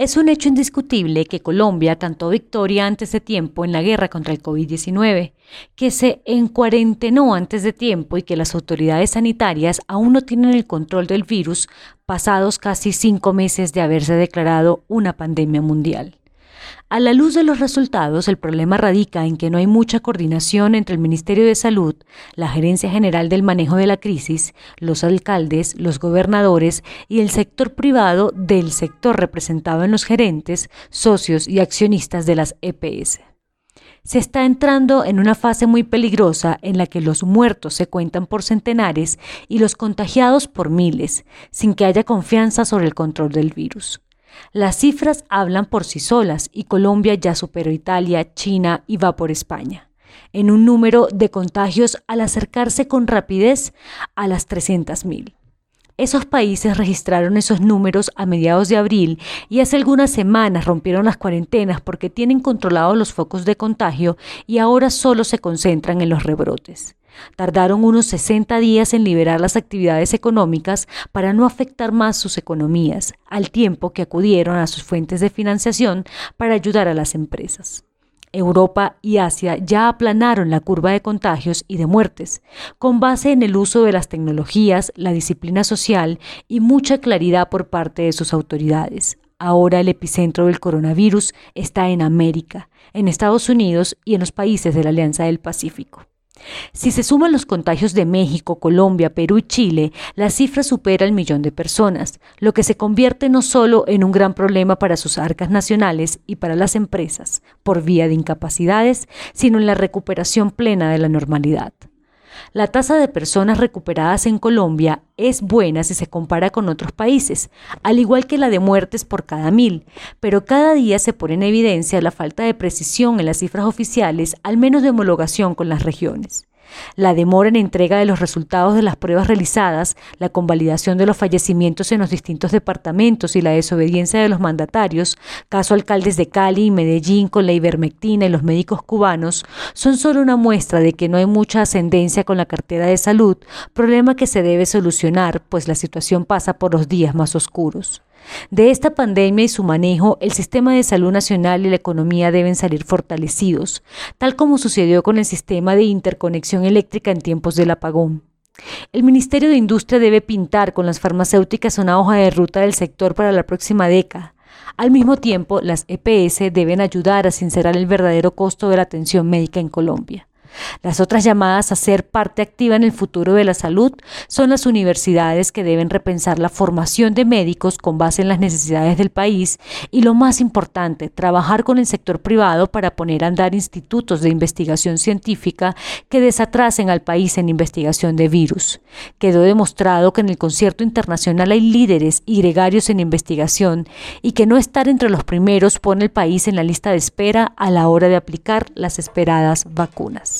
Es un hecho indiscutible que Colombia cantó victoria antes de tiempo en la guerra contra el COVID-19, que se encuarentenó antes de tiempo y que las autoridades sanitarias aún no tienen el control del virus pasados casi cinco meses de haberse declarado una pandemia mundial. A la luz de los resultados, el problema radica en que no hay mucha coordinación entre el Ministerio de Salud, la Gerencia General del Manejo de la Crisis, los alcaldes, los gobernadores y el sector privado del sector representado en los gerentes, socios y accionistas de las EPS. Se está entrando en una fase muy peligrosa en la que los muertos se cuentan por centenares y los contagiados por miles, sin que haya confianza sobre el control del virus. Las cifras hablan por sí solas y Colombia ya superó Italia, China y va por España en un número de contagios al acercarse con rapidez a las 300.000. Esos países registraron esos números a mediados de abril y hace algunas semanas rompieron las cuarentenas porque tienen controlados los focos de contagio y ahora solo se concentran en los rebrotes. Tardaron unos 60 días en liberar las actividades económicas para no afectar más sus economías, al tiempo que acudieron a sus fuentes de financiación para ayudar a las empresas. Europa y Asia ya aplanaron la curva de contagios y de muertes, con base en el uso de las tecnologías, la disciplina social y mucha claridad por parte de sus autoridades. Ahora el epicentro del coronavirus está en América, en Estados Unidos y en los países de la Alianza del Pacífico. Si se suman los contagios de México, Colombia, Perú y Chile, la cifra supera el millón de personas, lo que se convierte no solo en un gran problema para sus arcas nacionales y para las empresas, por vía de incapacidades, sino en la recuperación plena de la normalidad. La tasa de personas recuperadas en Colombia es buena si se compara con otros países, al igual que la de muertes por cada mil, pero cada día se pone en evidencia la falta de precisión en las cifras oficiales, al menos de homologación con las regiones. La demora en entrega de los resultados de las pruebas realizadas, la convalidación de los fallecimientos en los distintos departamentos y la desobediencia de los mandatarios, caso alcaldes de Cali y Medellín con la ivermectina y los médicos cubanos, son solo una muestra de que no hay mucha ascendencia con la cartera de salud, problema que se debe solucionar, pues la situación pasa por los días más oscuros. De esta pandemia y su manejo, el sistema de salud nacional y la economía deben salir fortalecidos, tal como sucedió con el sistema de interconexión eléctrica en tiempos del apagón. El Ministerio de Industria debe pintar con las farmacéuticas una hoja de ruta del sector para la próxima década. Al mismo tiempo, las EPS deben ayudar a sincerar el verdadero costo de la atención médica en Colombia. Las otras llamadas a ser parte activa en el futuro de la salud son las universidades que deben repensar la formación de médicos con base en las necesidades del país y lo más importante, trabajar con el sector privado para poner a andar institutos de investigación científica que desatrasen al país en investigación de virus. Quedó demostrado que en el concierto internacional hay líderes y gregarios en investigación y que no estar entre los primeros pone el país en la lista de espera a la hora de aplicar las esperadas vacunas.